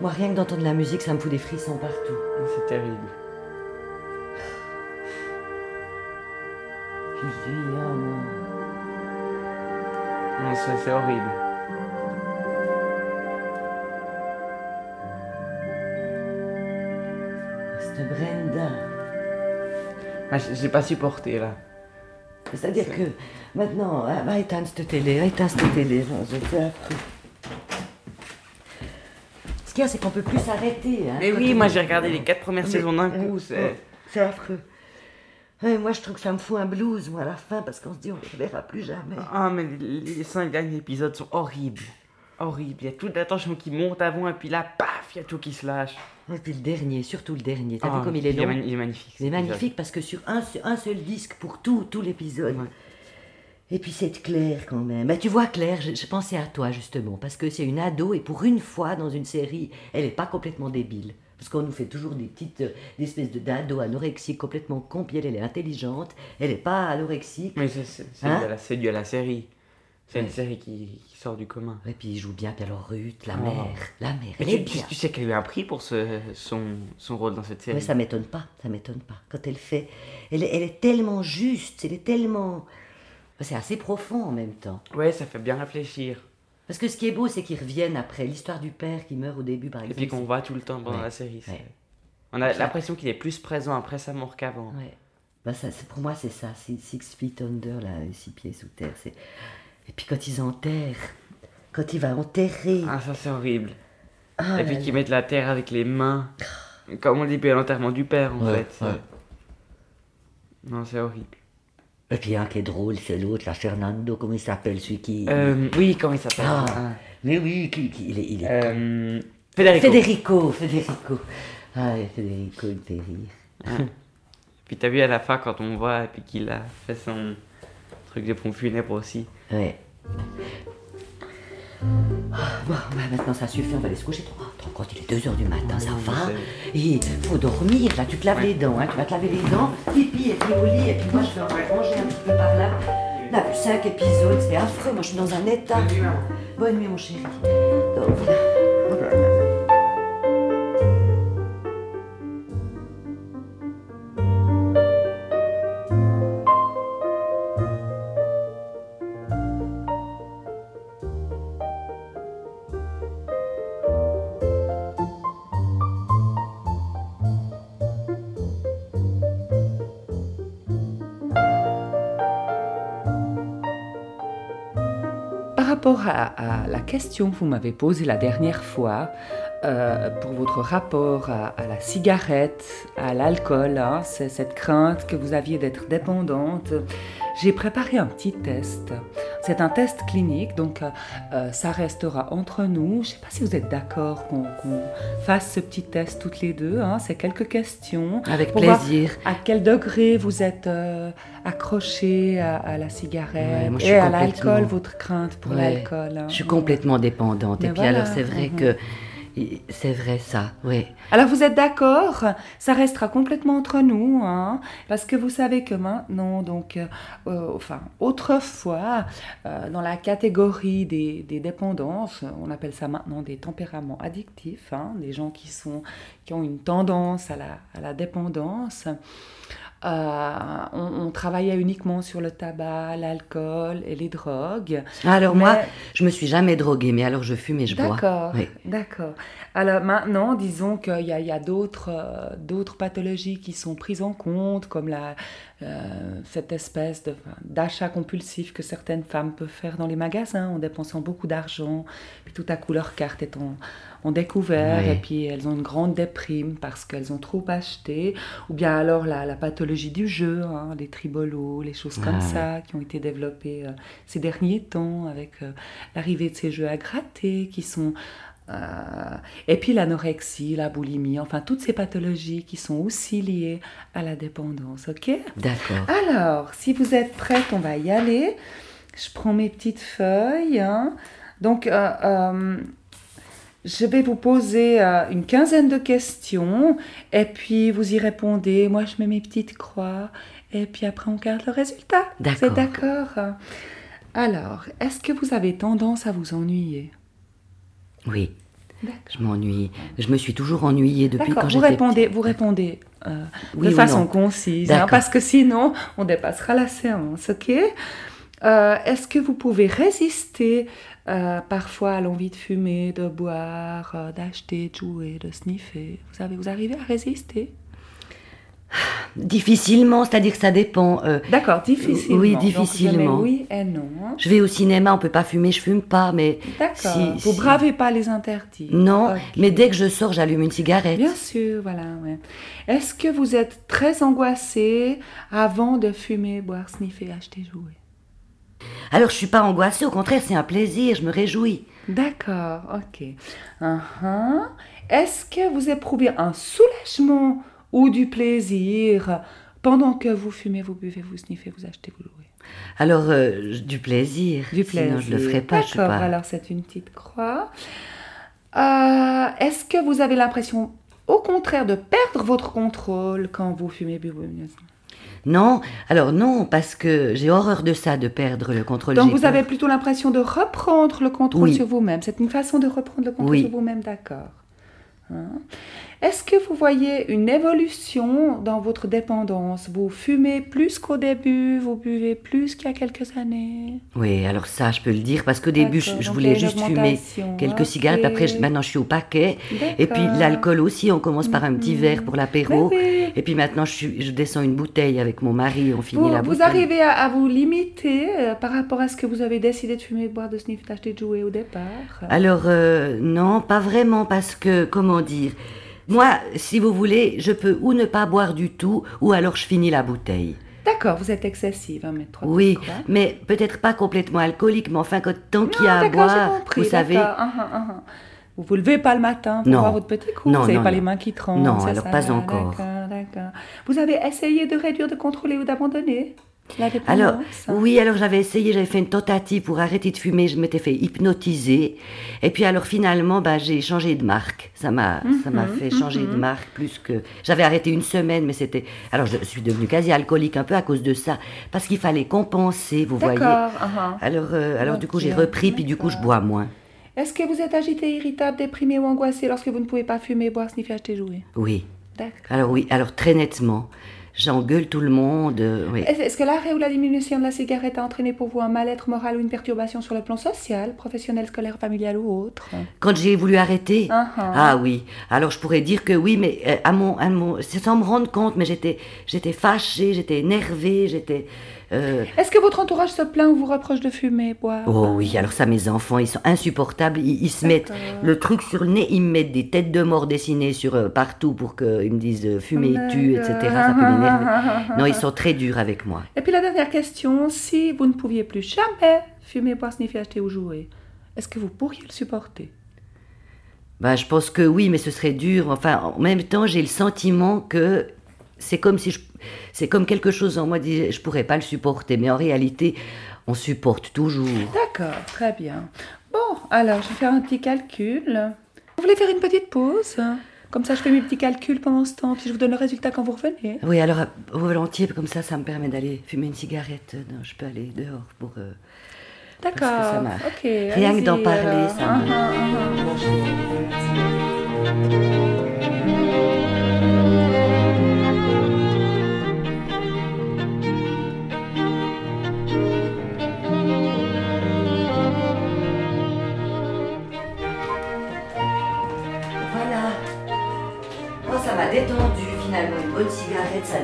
Moi, rien que d'entendre la musique, ça me fout des frissons partout. C'est terrible. Non, c'est c'est horrible. Cette Brenda. Ah, j'ai pas supporté là. C'est-à-dire que maintenant, va éteindre cette télé, va éteindre cette télé. Je fais affreux. Ce qu'il y a, c'est qu'on peut plus s'arrêter. hein, Mais oui, moi j'ai regardé les quatre premières Mais- saisons d'un euh, coup. C'est C'est affreux. Moi, je trouve que ça me fout un blues, moi, à la fin, parce qu'on se dit, on ne verra plus jamais. Ah, mais les, les cinq derniers épisodes sont horribles. Horribles. Il y a toute la tension qui monte avant et puis là, paf, il y a tout qui se lâche. Et puis le dernier, surtout le dernier. T'as Ah, vu comme il est long il est magnifique. C'est cet magnifique parce que sur un, se- un seul disque pour tout, tout l'épisode. Ouais. Et puis c'est Claire quand même. Bah, tu vois Claire, je, je pensais à toi justement, parce que c'est une ado et pour une fois dans une série, elle n'est pas complètement débile. Parce qu'on nous fait toujours des petites euh, des espèces de d'ado anorexiques complètement con, puis elle, elle est intelligente, elle n'est pas anorexique. Mais c'est- Hein dû, à la- c'est dû à la série. C'est une série qui, qui sort du commun. Et puis il joue bien, puis alors Ruth, la Oh. mère, la mère, elle est tu, tu- bien. tu sais qu'elle a eu un prix pour ce, son, son rôle dans cette série. Mais ça m'étonne pas, ça m'étonne pas. Quand elle fait, elle, est- elle est tellement juste, elle est tellement... C'est assez profond en même temps. Ouais, ça fait bien réfléchir. Parce que ce qui est beau, c'est qu'ils reviennent après l'histoire du père qui meurt au début, par Et exemple. puis qu'on voit tout le temps pendant Ouais, la série. ouais. On a l'impression qu'il est plus présent après sa mort qu'avant. Ouais. Bah, ça, c'est- pour moi, c'est ça. C'est Six Feet Under, là, six pieds sous terre. c'est- Et puis quand ils enterrent, quand il va enterrer. Ah, ça c'est horrible. Ah Et puis qu'ils mettent la terre avec les mains. Comme on dit, puis à l'enterrement du père en Ouais, fait. ouais. Non, c'est horrible. Et puis un qui est drôle, c'est l'autre, là, Fernando, comment il s'appelle, celui qui. Euh, oui, comment il s'appelle? Ah, Ah. mais oui, qui, qui- il est. Il est Euh, Federico. Federico, Federico. Ah, Federico, il fait rire. Puis t'as vu à la fin quand on voit et puis qu'il a fait son truc de pompe funèbre aussi. Ouais. Ah, Bon, bah, maintenant ça suffit, on va aller se coucher. Attends, quand il est 2h du matin, ça va. Et faut dormir, là, tu te laves les dents, hein, tu vas te laver les dents, pipi et puis au lit, et puis moi je vais en manger un petit peu par là. Là, 5 épisodes, c'est affreux, moi je suis dans un état. Bonne nuit, mon chéri. Dors à, la question que vous m'avez posée la dernière fois, euh, pour votre rapport à, à la cigarette, à l'alcool, hein, c'est cette crainte que vous aviez d'être dépendante, j'ai préparé un petit test. C'est un test clinique, donc euh, euh, ça restera entre nous. Je ne sais pas si vous êtes d'accord qu'on fasse ce petit test toutes les deux. hein. C'est quelques questions. Avec Pour voir plaisir. À quel degré vous êtes euh, accroché à, à la cigarette Ouais, et à l'alcool, votre crainte pour Ouais, l'alcool hein. Je suis complètement dépendante. Et puis voilà, alors, c'est vrai mhm. que. C'est vrai ça, oui. Alors vous êtes d'accord? Ça restera complètement entre nous, hein, parce que vous savez que maintenant, donc, euh, euh, enfin, autrefois, euh, dans la catégorie des, dépendances, on appelle ça maintenant des tempéraments addictifs, hein, des gens qui sont qui ont une tendance à la dépendance. Euh, on, on travaillait uniquement sur le tabac, l'alcool et les drogues. Alors Mais- moi, je me suis jamais droguée, mais alors je fume et je bois. D'accord, Oui. d'accord. Alors maintenant, disons qu'il y a, d'autres, euh, d'autres pathologies qui sont prises en compte, comme la, euh, cette espèce d'achat compulsif que certaines femmes peuvent faire dans les magasins en dépensant beaucoup d'argent, puis tout à coup leur carte est en, en découvert, Oui. et puis elles ont une grande déprime parce qu'elles ont trop acheté, ou bien alors la, la pathologie du jeu, hein, les tribolos, les choses comme Ah, ça, qui ont été développées euh, ces derniers temps avec euh, l'arrivée de ces jeux à gratter qui sont et puis l'anorexie, la boulimie, enfin toutes ces pathologies qui sont aussi liées à la dépendance, ok? D'accord. Alors, si vous êtes prête, on va y aller. Je prends mes petites feuilles. hein. Donc, euh, euh, je vais vous poser euh, une quinzaine de questions et puis vous y répondez. Moi, je mets mes petites croix et puis après, on garde le résultat. D'accord. C'est d'accord? Alors, est-ce que vous avez tendance à vous ennuyer? Oui. Je m'ennuie. Je me suis toujours ennuyée depuis quand vous j'étais répondez, vous répondez euh, Oui de façon non concise, hein, parce que sinon on dépassera la séance, ok? Euh, Est-ce que vous pouvez résister euh, parfois à l'envie de fumer, de boire, d'acheter, de jouer, de sniffer? Vous, avez, vous arrivez à résister? Difficilement, c'est-à-dire que ça dépend. euh, D'accord, difficilement. Oui, Donc, difficilement. oui et non. je vais au cinéma, on peut pas fumer, je fume pas, mais D'accord. Si- vous si- bravez pas les interdits. non. Mais dès que je sors, j'allume une cigarette. Bien sûr, voilà. ouais. Est-ce que vous êtes très angoissé avant de fumer, boire, sniffer, acheter, jouer? Alors je suis pas angoissée, au contraire, c'est un plaisir, je me réjouis. D'accord, ok. Uh-huh. Est-ce que vous éprouvez un soulagement ou du plaisir pendant que vous fumez, vous buvez, vous sniffez, vous achetez, vous jouez Alors euh, du plaisir. Du plaisir. Sinon je le ferai pas, D'accord, pas. alors c'est une petite croix. Euh, Est-ce que vous avez l'impression, au contraire, de perdre votre contrôle quand vous fumez, buvez Non, alors non, parce que j'ai horreur de ça, de perdre le contrôle. Donc vous peur. avez plutôt l'impression de reprendre le contrôle Oui. sur vous-même. C'est une façon de reprendre le contrôle Oui. sur vous-même, d'accord. Hein? Est-ce que vous voyez une évolution dans votre dépendance? Vous fumez plus qu'au début, vous buvez plus qu'il y a quelques années? Oui, alors ça, je peux le dire, parce qu'au début, je, voulais juste fumer quelques cigarettes, après je- maintenant je suis au paquet. Et puis l'alcool aussi, on commence par un petit Mhm. verre pour l'apéro. Oui. Et puis maintenant, je, suis, je descends une bouteille avec mon mari, on finit Vous, la vous bouteille. arrivez à, à vous limiter euh, par rapport à ce que vous avez décidé de fumer, de boire, de sniffer, d'acheter, de jouer au départ? Alors, euh, non, pas vraiment, parce que, comment dire, moi, si vous voulez, je peux ou ne pas boire du tout, ou alors je finis la bouteille. D'accord, vous êtes excessive, hein, mais trois Oui, mais peut-être pas complètement alcoolique, mais enfin, quand, tant qu'il y a à boire, compris, vous savez. ah, ah, ah, ah. Vous vous levez pas le matin pour Non. boire votre petit coup, Non, vous n'avez pas non. les mains qui tremblent. Non, alors ça, pas encore. D'accord, d'accord. Vous avez essayé de réduire, de contrôler ou d'abandonner? La Alors, oui, alors j'avais essayé, j'avais fait une tentative pour arrêter de fumer, je m'étais fait hypnotiser. Et puis alors finalement, bah, j'ai changé de marque. Ça m'a, ça m'a Mhm, fait changer de marque plus que... J'avais arrêté une semaine, mais c'était... Alors je suis devenue quasi alcoolique un peu à cause de ça. Parce qu'il fallait compenser, vous voyez. Ah. Alors, euh, alors du coup, j'ai repris, puis du coup, je bois moins. Est-ce que vous êtes agité, irritable, déprimé ou angoissé lorsque vous ne pouvez pas fumer, boire, sniffer, acheter, jouer? Oui. D'accord. Alors oui, alors très nettement. J'engueule tout le monde. euh, oui. Est-ce que l'arrêt ou la diminution de la cigarette a entraîné pour vous un mal-être moral ou une perturbation sur le plan social, professionnel, scolaire, familial ou autre? Quand j'ai voulu arrêter, Ah, ah. ah oui, alors je pourrais dire que oui, mais euh, à mon, à mon, sans me rendre compte, mais j'étais, j'étais fâchée, j'étais énervée, j'étais. Euh, Est-ce que votre entourage se plaint ou vous reproche de fumer, boire? Oh oui, alors ça, mes enfants, ils sont insupportables. Ils, ils se mettent le truc sur le nez, ils me mettent des têtes de mort dessinées sur euh, partout pour qu'ils me disent euh, fumer, tu, etc. Ça peut m'énerver. Non, ils sont très durs avec moi. Et puis la dernière question, si vous ne pouviez plus jamais fumer, boire, sniffer, acheter ou jouer, est-ce que vous pourriez le supporter? Bah, je pense que oui, mais ce serait dur. Enfin, en même temps, j'ai le sentiment que c'est comme si je, c'est comme quelque chose en moi dit, je pourrais pas le supporter, mais en réalité, on supporte toujours. D'accord, très bien. Bon, alors je vais faire un petit calcul. Vous voulez faire une petite pause? Comme ça, je fais mes petits calculs pendant ce temps, puis je vous donne le résultat quand vous revenez. Oui, alors euh, volontiers, comme ça, ça me permet d'aller fumer une cigarette. Non, je peux aller dehors pour. euh, D'accord. Ok. Rien que d'en parler, alors. ça me- Ah, ah,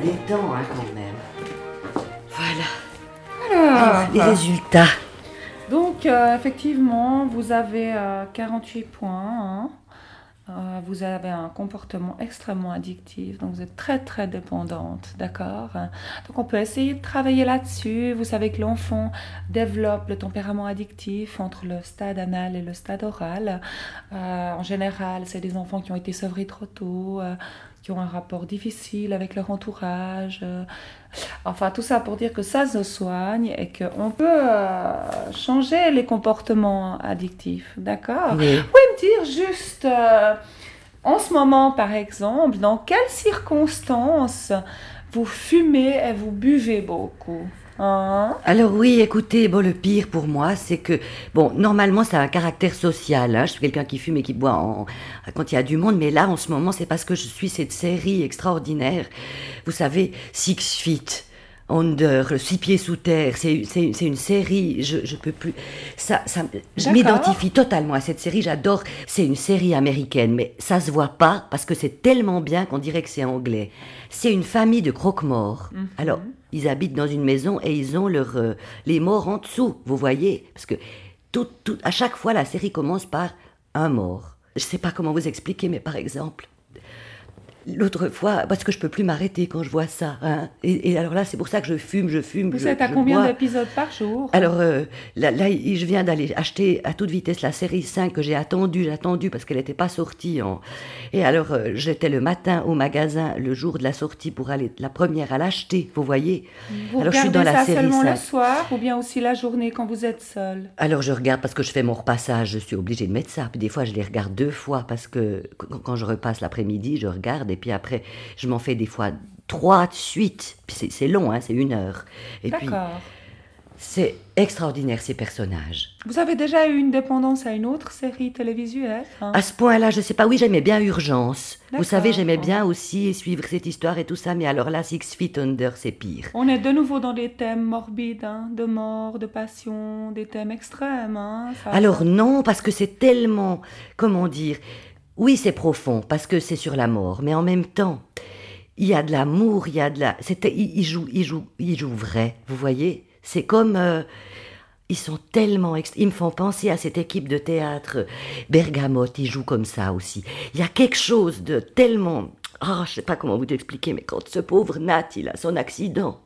ça détend hein, quand même. Voilà. Alors, Les résultats. Donc, euh, effectivement, vous avez euh, 48 points. hein. Euh, vous avez un comportement extrêmement addictif, donc vous êtes très très dépendante, d'accord Donc on peut essayer de travailler là-dessus. Vous savez que l'enfant développe le tempérament addictif entre le stade anal et le stade oral. Euh, en général, c'est des enfants qui ont été sevrés trop tôt, euh, qui ont un rapport difficile avec leur entourage. euh, Enfin, tout ça pour dire que ça se soigne et qu'on peut euh, changer les comportements addictifs, d'accord? Oui. Vous pouvez me dire juste, euh, en ce moment par exemple, dans quelles circonstances vous fumez et vous buvez beaucoup? Hein Alors oui, écoutez, bon, le pire pour moi, c'est que, bon, normalement, ça a un caractère social. hein. Je suis quelqu'un qui fume et qui boit en- quand il y a du monde, mais là, en ce moment, c'est parce que je suis cette série extraordinaire. Vous savez, Six Feet Under, Six pieds sous terre, c'est une série, je, je peux plus. Ça, ça, je m'identifie totalement à cette série, j'adore. C'est une série américaine, mais ça se voit pas parce que c'est tellement bien qu'on dirait que c'est anglais. C'est une famille de croque-morts. Alors, ils habitent dans une maison et ils ont leur, euh, les morts en dessous, vous voyez Parce que tout, tout, à chaque fois, la série commence par un mort. Je sais pas comment vous expliquer, mais par exemple, l'autre fois, parce que je peux plus m'arrêter quand je vois ça. hein. Et, et alors là, c'est pour ça que je fume, je fume. Vous je- êtes à je combien d'épisodes par jour? Alors euh, là, je viens d'aller acheter à toute vitesse la série 5 que j'ai attendue, j'ai attendu parce qu'elle n'était pas sortie. En... Et alors euh, j'étais le matin au magasin le jour de la sortie pour aller la première à l'acheter, vous voyez. Vous alors je suis regardez dans la ça série seulement 5. le soir ou bien aussi la journée quand vous êtes seul? Alors je regarde parce que je fais mon repassage, je suis obligée de mettre ça. Puis des fois je les regarde deux fois parce que quand je repasse l'après-midi, je regarde et puis après je m'en fais des fois trois de suite. C'est- long, hein, c'est une heure. Et puis D'accord. c'est extraordinaire ces personnages. Vous avez déjà eu une dépendance à une autre série télévisuelle hein? À ce point-là, je sais pas. Oui, j'aimais bien Urgence. Vous savez, j'aimais bien aussi suivre cette histoire et tout ça. Mais alors là, Six Feet Under, c'est pire. On est de nouveau dans des thèmes morbides, hein, de mort, de passion, des thèmes extrêmes. hein, ça- Alors non, parce que c'est tellement, comment dire, oui, c'est profond parce que c'est sur la mort, mais en même temps, il y a de l'amour, il y a de la, c'était, il, il joue, il joue, il joue vrai. Vous voyez, c'est comme. euh, ils sont tellement... Ils me font penser à cette équipe de théâtre Bergamote, ils jouent comme ça aussi. Il y a quelque chose de tellement... Ah, je sais pas comment vous expliquer, mais quand ce pauvre Nat, il a son accident...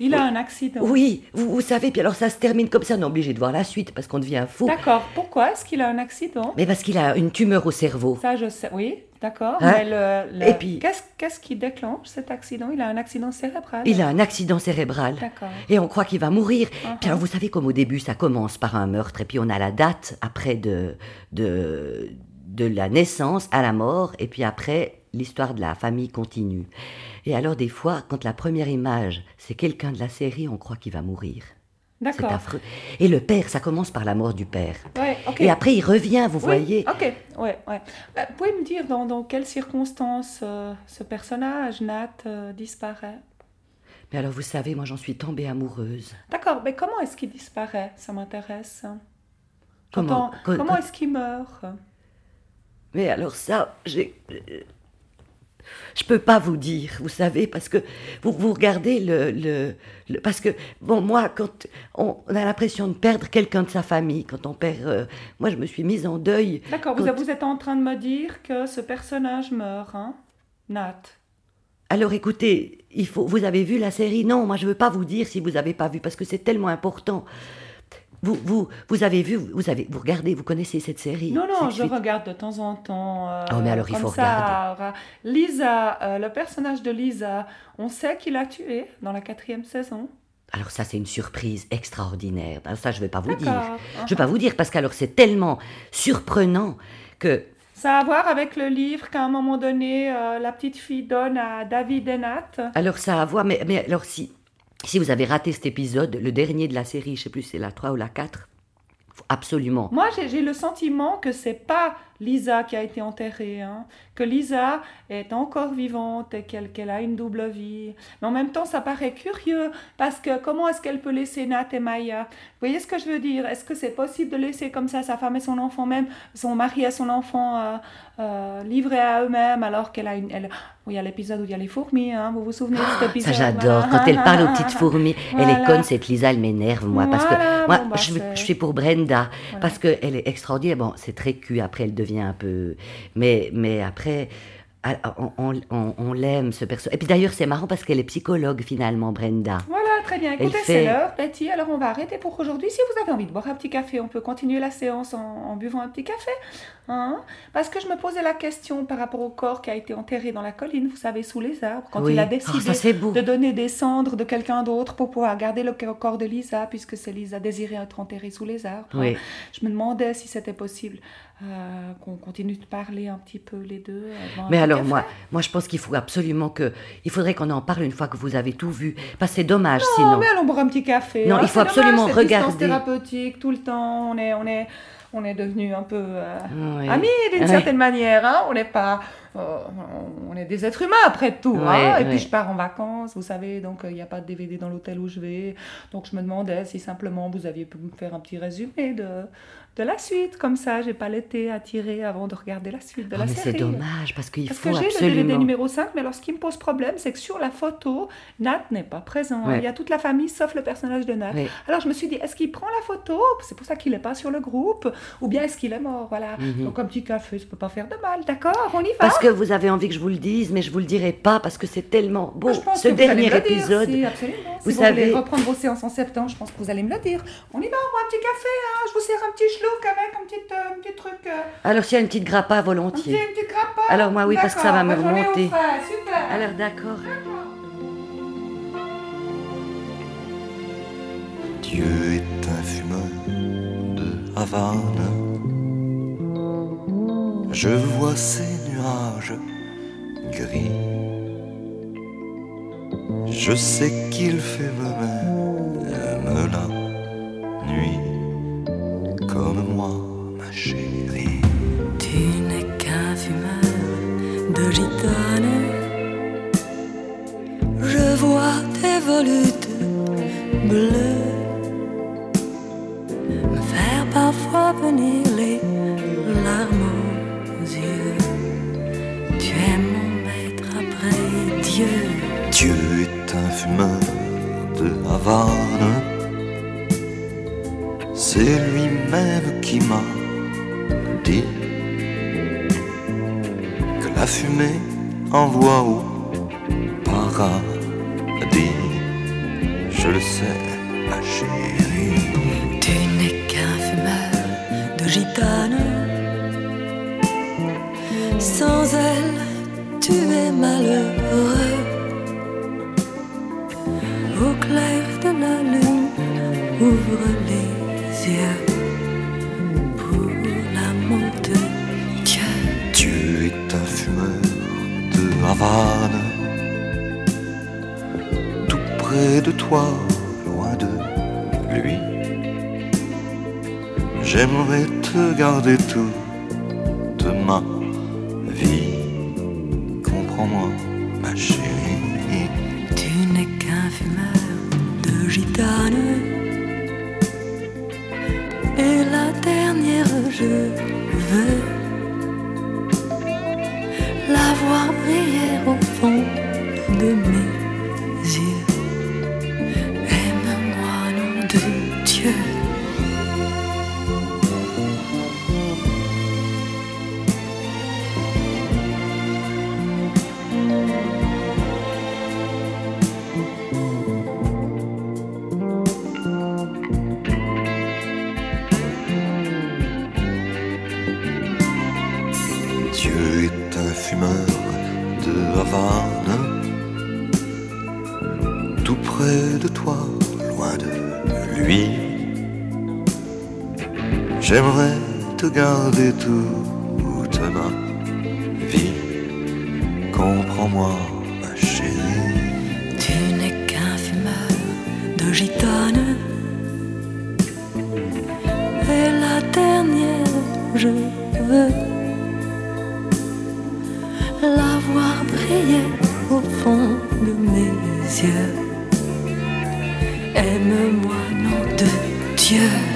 Il a un accident. Oui, vous, vous savez, puis alors ça se termine comme ça, on est obligé de voir la suite parce qu'on devient fou. D'accord. Pourquoi est-ce qu'il a un accident? Mais parce qu'il a une tumeur au cerveau. Ça, je sais. Oui, d'accord. Hein? Mais le, le- Et puis- qu'est-ce, qu'est-ce qui déclenche cet accident? Il a un accident cérébral. Il a un accident cérebral. D'accord. Et on croit qu'il va mourir. Uh-huh. Puis alors, vous savez comme au début, ça commence par un meurtre, et puis on a la date après de, de, de la naissance à la mort, et puis après, l'histoire de la famille continue. Et alors, des fois, quand la première image, c'est quelqu'un de la série, on croit qu'il va mourir. C'est D'accord. affreux. Et le père, ça commence par la mort du père. Ouais. Et après, il revient, vous Oui, voyez. Ok, ouais, ouais. Bah, pouvez me dire dans, dans quelles circonstances euh, ce personnage, Nat, euh, disparaît? Mais alors, vous savez, moi, j'en suis tombée amoureuse. D'accord, mais comment est-ce qu'il disparaît? Ça m'intéresse. Comment- comment est-ce qu'il meurt? Mais alors ça, j'ai... Je peux pas vous dire, vous savez, parce que vous, vous regardez le, le, le- Parce que, bon, moi, quand on, on a l'impression de perdre quelqu'un de sa famille, quand on perd... euh, moi, je me suis mise en deuil. D'accord, vous, Quand- vous êtes en train de me dire que ce personnage meurt, hein Nat. Alors écoutez, il faut, vous avez vu la série? Non, moi, je veux pas vous dire si vous avez pas vu, parce que c'est tellement important. Vous, vous, vous avez vu, vous, avez, vous regardez, vous connaissez cette série Non, non, je regarde de temps en temps. euh, Oh, mais alors, il faut ça, ra- Lisa, euh, le personnage de Lisa, on sait qu'il a tué dans la quatrième saison. Alors ça, c'est une surprise extraordinaire. Alors ça, je vais pas vous dire. Je vais pas vous dire, parce qu'alors, c'est tellement surprenant que... Ça a à voir avec le livre qu'à un moment donné, euh, la petite fille donne à David et Nat. Alors ça a à voir, mais, mais alors si, si vous avez raté cet épisode, le dernier de la série, je sais plus si c'est la 3 ou la 4, faut absolument. Moi, j'ai le sentiment que c'est pas Lisa qui a été enterrée, hein, que Lisa est encore vivante et qu'elle qu'elle a une double vie. Mais en même temps, ça paraît curieux parce que comment est-ce qu'elle peut laisser Nat et Maya? Vous voyez ce que je veux dire? Est-ce que c'est possible de laisser comme ça sa femme et son enfant, même son mari et son enfant euh, euh, livrés à eux-mêmes alors qu'elle a une. Elle... Il y a l'épisode où il y a les fourmis, hein, vous vous souvenez de cet Ça épisode? j'adore, voilà. quand elle parle aux petites fourmis, elle est conne cette Lisa, elle m'énerve moi, parce que moi bon, bah, je suis pour Brenda, Voilà. parce qu'elle est extraordinaire, bon c'est très cul, après elle devient un peu, mais, mais après... ah, On, on- on- on l'aime ce personnage. Et puis d'ailleurs, c'est marrant parce qu'elle est psychologue finalement, Brenda. Voilà, très bien. Écoutez, fait- c'est l'heure, Betty. Alors, on va arrêter pour aujourd'hui. Si vous avez envie de boire un petit café, on peut continuer la séance en, en buvant un petit café. Hein Parce que je me posais la question par rapport au corps qui a été enterré dans la colline, vous savez, sous les arbres, quand Oui. il a Oh, décidé ça de donner des cendres de quelqu'un d'autre pour pouvoir garder le corps de Lisa, puisque c'est Lisa désirait être enterrée sous les arbres. Oui. Je me demandais si c'était possible. euh, qu'on continue de parler un petit peu les deux. avant un Mais petit alors moi, moi je pense qu'il faut absolument que, il faudrait qu'on en parle une fois que vous avez tout vu, parce que c'est dommage Non, sinon. mais allons boire un petit café. Non, hein, il faut c'est dommage, absolument cette regarder. thérapeutique tout le temps. On est, on est, on est devenus un peu euh, Oui. amis d'une Oui. certaine manière. Hein. On n'est pas, euh, on est des êtres humains après tout. Oui, hein. Et puis je pars en vacances, vous savez, donc euh, il n'y a pas de DVD dans l'hôtel où je vais. Donc je me demandais si simplement vous aviez pu me faire un petit résumé de, de la suite, comme ça, j'ai pas l'été à tirer avant de regarder la suite de Ah, la mais c'est série. dommage parce qu'il faut que j'ai le DVD numéro 5, mais alors ce qui me pose problème, c'est que sur la photo, Nat n'est pas présent. Ouais. Il y a toute la famille sauf le personnage de Nat. Alors je me suis dit, est-ce qu'il prend la photo? C'est pour ça qu'il n'est pas sur le groupe. Ou bien est-ce qu'il est mort Voilà. Mhm. Donc un petit café, ça peut pas faire de mal, d'accord On y va Parce que vous avez envie que je vous le dise, mais je vous le dirai pas parce que c'est tellement beau. Moi, je pense Ce que vous allez dernier me le dire, épisode. si, absolument. vous si savez- vous voulez reprendre vos séances en septembre, je pense que vous allez me le dire. On y va, on boit un petit café, hein Je vous sers un petit schlouk avec un petit, euh, un petit truc. euh, Alors s'il y a une petite grappa un petit, volontiers. une petite grappe. Alors, moi, oui, parce que ça va me remonter. Super. Alors d'accord. Dieu Havane. Je vois ces nuages gris. Je sais qu'il fait même la nuit comme moi, ma chérie. Tu n'es qu'un fumeur de gitane. Je vois tes volutes parfois venir les larmes aux yeux. Tu es mon maître après Dieu. Dieu est un fumeur de Havane. C'est lui-même qui m'a dit que la fumée envoie au paradis. Je le sais, ma chérie. Gitane. Sans elle, tu es malheureux. Au clair de la lune, ouvre les yeux pour l'amour de Dieu. Dieu est un fumeur de Havane. Tout près de toi, J'aimerais te garder toute Tout près de toi, loin de lui. J'aimerais te garder toute ma vie. Comprends-moi, ma chérie. Tu n'es qu'un fumeur de gitane. Et la dernière, je veux la voir briller au fond de mes yeux. Aime-moi, nom de Dieu.